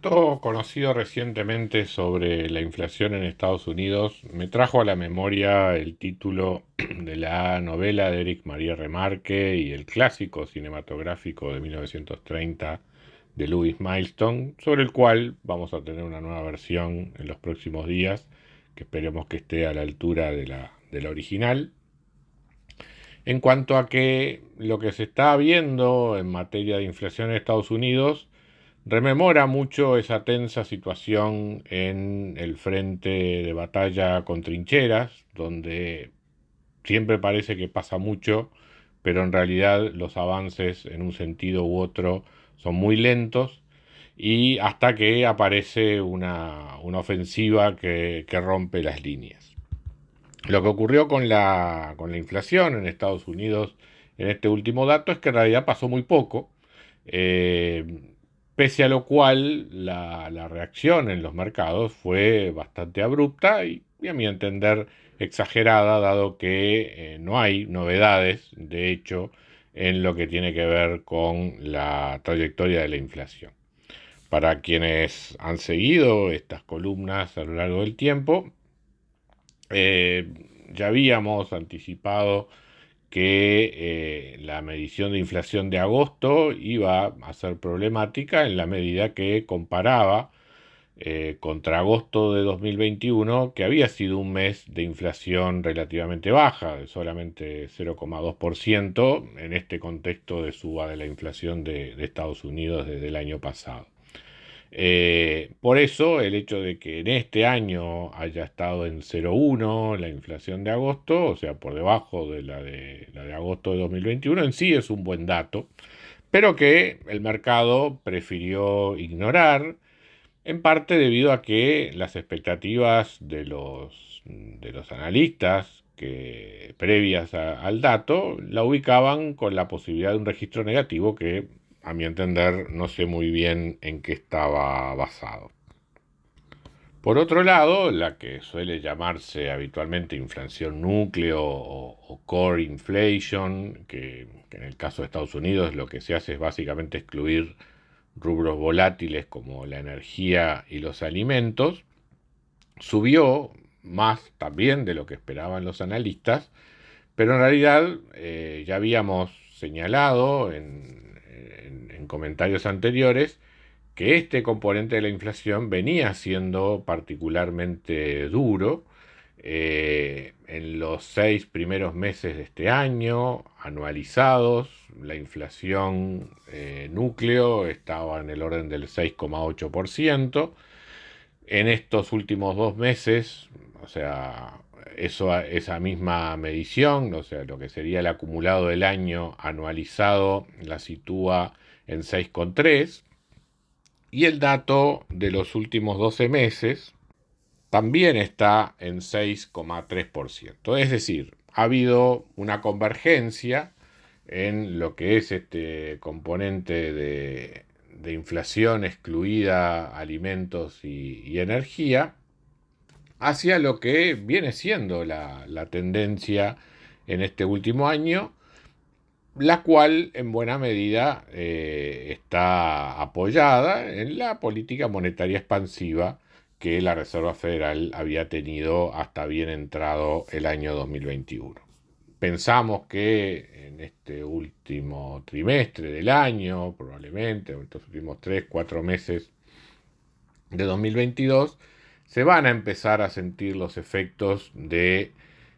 Conocido recientemente sobre la inflación en Estados Unidos me trajo a la memoria el título de la novela de Eric María Remarque y el clásico cinematográfico de 1930 de Louis Milestone, sobre el cual vamos a tener una nueva versión en los próximos días, que esperemos que esté a la altura de la, de la original. En cuanto a que lo que se está viendo en materia de inflación en Estados Unidos rememora mucho esa tensa situación en el frente de batalla con trincheras, donde siempre parece que pasa mucho, pero en realidad los avances en un sentido u otro son muy lentos y hasta que aparece una, ofensiva que, rompe las líneas. Lo que ocurrió con la, con la inflación en Estados Unidos en este último dato es que en realidad pasó muy poco. Eh, pese a lo cual la, reacción en los mercados fue bastante abrupta y, a mi entender exagerada, dado que eh, no hay novedades, de hecho, en lo que tiene que ver con la trayectoria de la inflación. Para quienes han seguido estas columnas a lo largo del tiempo, eh, ya habíamos anticipado que eh, la medición de inflación de agosto iba a ser problemática en la medida que comparaba eh, contra agosto de 2021, que había sido un mes de inflación relativamente baja, de solamente 0,2% en este contexto de suba de la inflación de Estados Unidos desde el año pasado. Eh, por eso el hecho de que en este año haya estado en 0,1 la inflación de agosto, o sea, por debajo de la de, la de agosto de 2021, en sí es un buen dato, pero que el mercado prefirió ignorar, en parte debido a que las expectativas de los, de los analistas que previas al dato la ubicaban con la posibilidad de un registro negativo que a mi entender, no sé muy bien en qué estaba basado. Por otro lado, la que suele llamarse habitualmente inflación núcleo o, core inflation, que, en el caso de Estados Unidos lo que se hace es básicamente excluir rubros volátiles como la energía y los alimentos, subió más también de lo que esperaban los analistas, pero en realidad eh, ya habíamos señalado en, en, comentarios anteriores que este componente de la inflación venía siendo particularmente duro eh, en los seis primeros meses de este año, anualizados, la inflación eh, núcleo estaba en el orden del 6,8%. En estos últimos dos meses, o sea, eso, esa misma medición, lo que sería el acumulado del año anualizado, la sitúa en 6,3. Y el dato de los últimos 12 meses también está en 6,3%. Es decir, ha habido una convergencia en lo que es este componente de, inflación excluida alimentos y energía hacia lo que viene siendo la, tendencia en este último año, la cual en buena medida eh, está apoyada en la política monetaria expansiva que la Reserva Federal había tenido hasta bien entrado el año 2021. Pensamos que en este último trimestre del año, probablemente, en estos últimos tres, cuatro meses de 2022, se van a empezar a sentir los efectos de,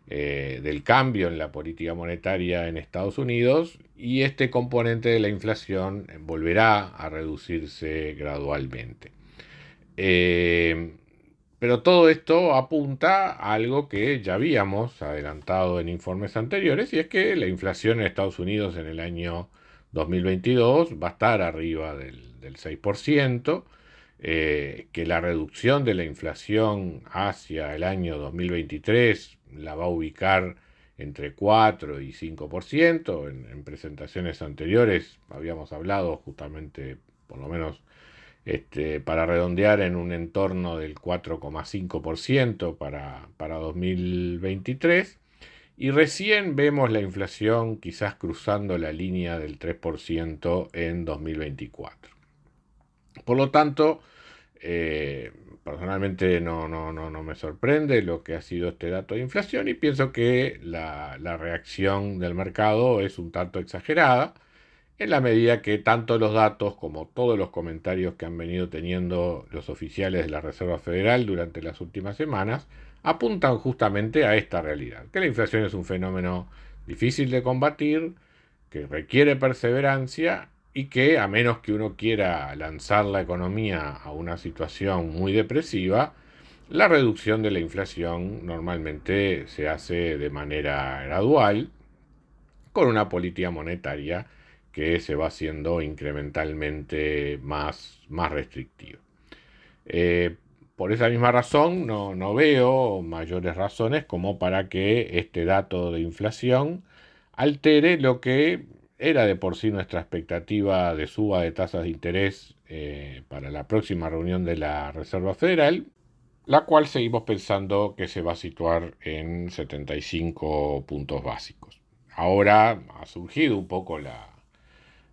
eh, del cambio en la política monetaria en Estados Unidos y este componente de la inflación volverá a reducirse gradualmente. Eh, pero todo esto apunta a algo que ya habíamos adelantado en informes anteriores y es que la inflación en Estados Unidos en el año 2022 va a estar arriba del, 6%, eh, que la reducción de la inflación hacia el año 2023 la va a ubicar entre 4 y 5%. En, en presentaciones anteriores habíamos hablado justamente, por lo menos este, para redondear en un entorno del 4,5% para, para 2023. Y recién vemos la inflación quizás cruzando la línea del 3% en 2024. Por lo tanto, eh, personalmente no, no, no, no, me sorprende lo que ha sido este dato de inflación y pienso que la, la reacción del mercado es un tanto exagerada en la medida que tanto los datos como todos los comentarios que han venido teniendo los oficiales de la Reserva Federal durante las últimas semanas apuntan justamente a esta realidad, que la inflación es un fenómeno difícil de combatir, que requiere perseverancia y que a menos que uno quiera lanzar la economía a una situación muy depresiva, la reducción de la inflación normalmente se hace de manera gradual con una política monetaria que se va haciendo incrementalmente más, más restrictivo. Eh, por esa misma razón, no, no, veo mayores razones como para que este dato de inflación altere lo que era de por sí nuestra expectativa de suba de tasas de interés eh, para la próxima reunión de la Reserva Federal, la cual seguimos pensando que se va a situar en 75 puntos básicos. Ahora ha surgido un poco la,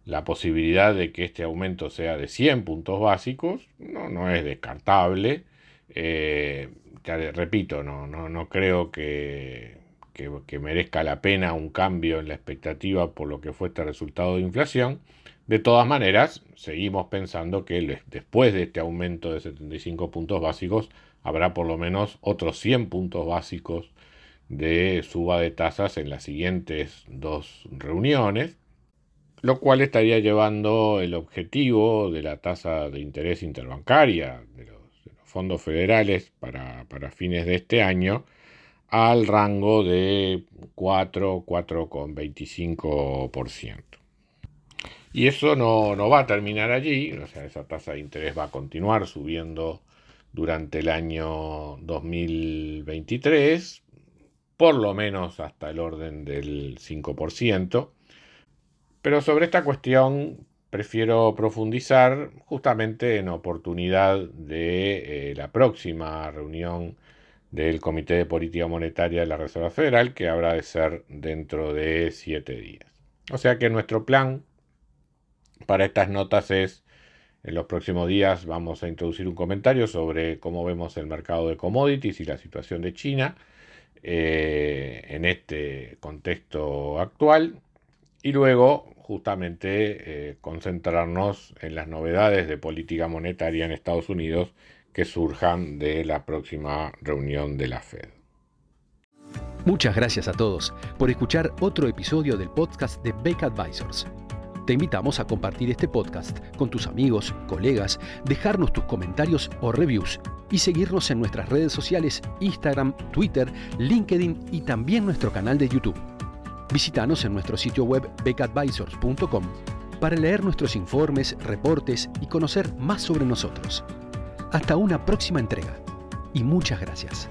la posibilidad de que este aumento sea de 100 puntos básicos no, no es descartable. Eh, repito, no, no, no creo que, que, merezca la pena un cambio en la expectativa por lo que fue este resultado de inflación. De todas maneras, seguimos pensando que después de este aumento de 75 puntos básicos, habrá por lo menos otros 100 puntos básicos de suba de tasas en las siguientes dos reuniones lo cual estaría llevando el objetivo de la tasa de interés interbancaria de los, fondos federales para, fines de este año al rango de 4, 4,25%. Y eso no, no, va a terminar allí, esa tasa de interés va a continuar subiendo durante el año 2023, por lo menos hasta el orden del 5%. Pero sobre esta cuestión prefiero profundizar justamente en oportunidad de eh, la próxima reunión del Comité de Política Monetaria de la Reserva Federal, que habrá de ser dentro de siete días. O sea que nuestro plan para estas notas es, en los próximos días vamos a introducir un comentario sobre cómo vemos el mercado de commodities y la situación de China eh, en este contexto actual. Y luego justamente eh, concentrarnos en las novedades de política monetaria en Estados Unidos que surjan de la próxima reunión de la Fed. Muchas gracias a todos por escuchar otro episodio del podcast de Beck Advisors. Te invitamos a compartir este podcast con tus amigos, colegas, dejarnos tus comentarios o reviews y seguirnos en nuestras redes sociales Instagram, Twitter, LinkedIn y también nuestro canal de YouTube. Visítanos en nuestro sitio web becadvisors.com para leer nuestros informes, reportes y conocer más sobre nosotros. Hasta una próxima entrega y muchas gracias.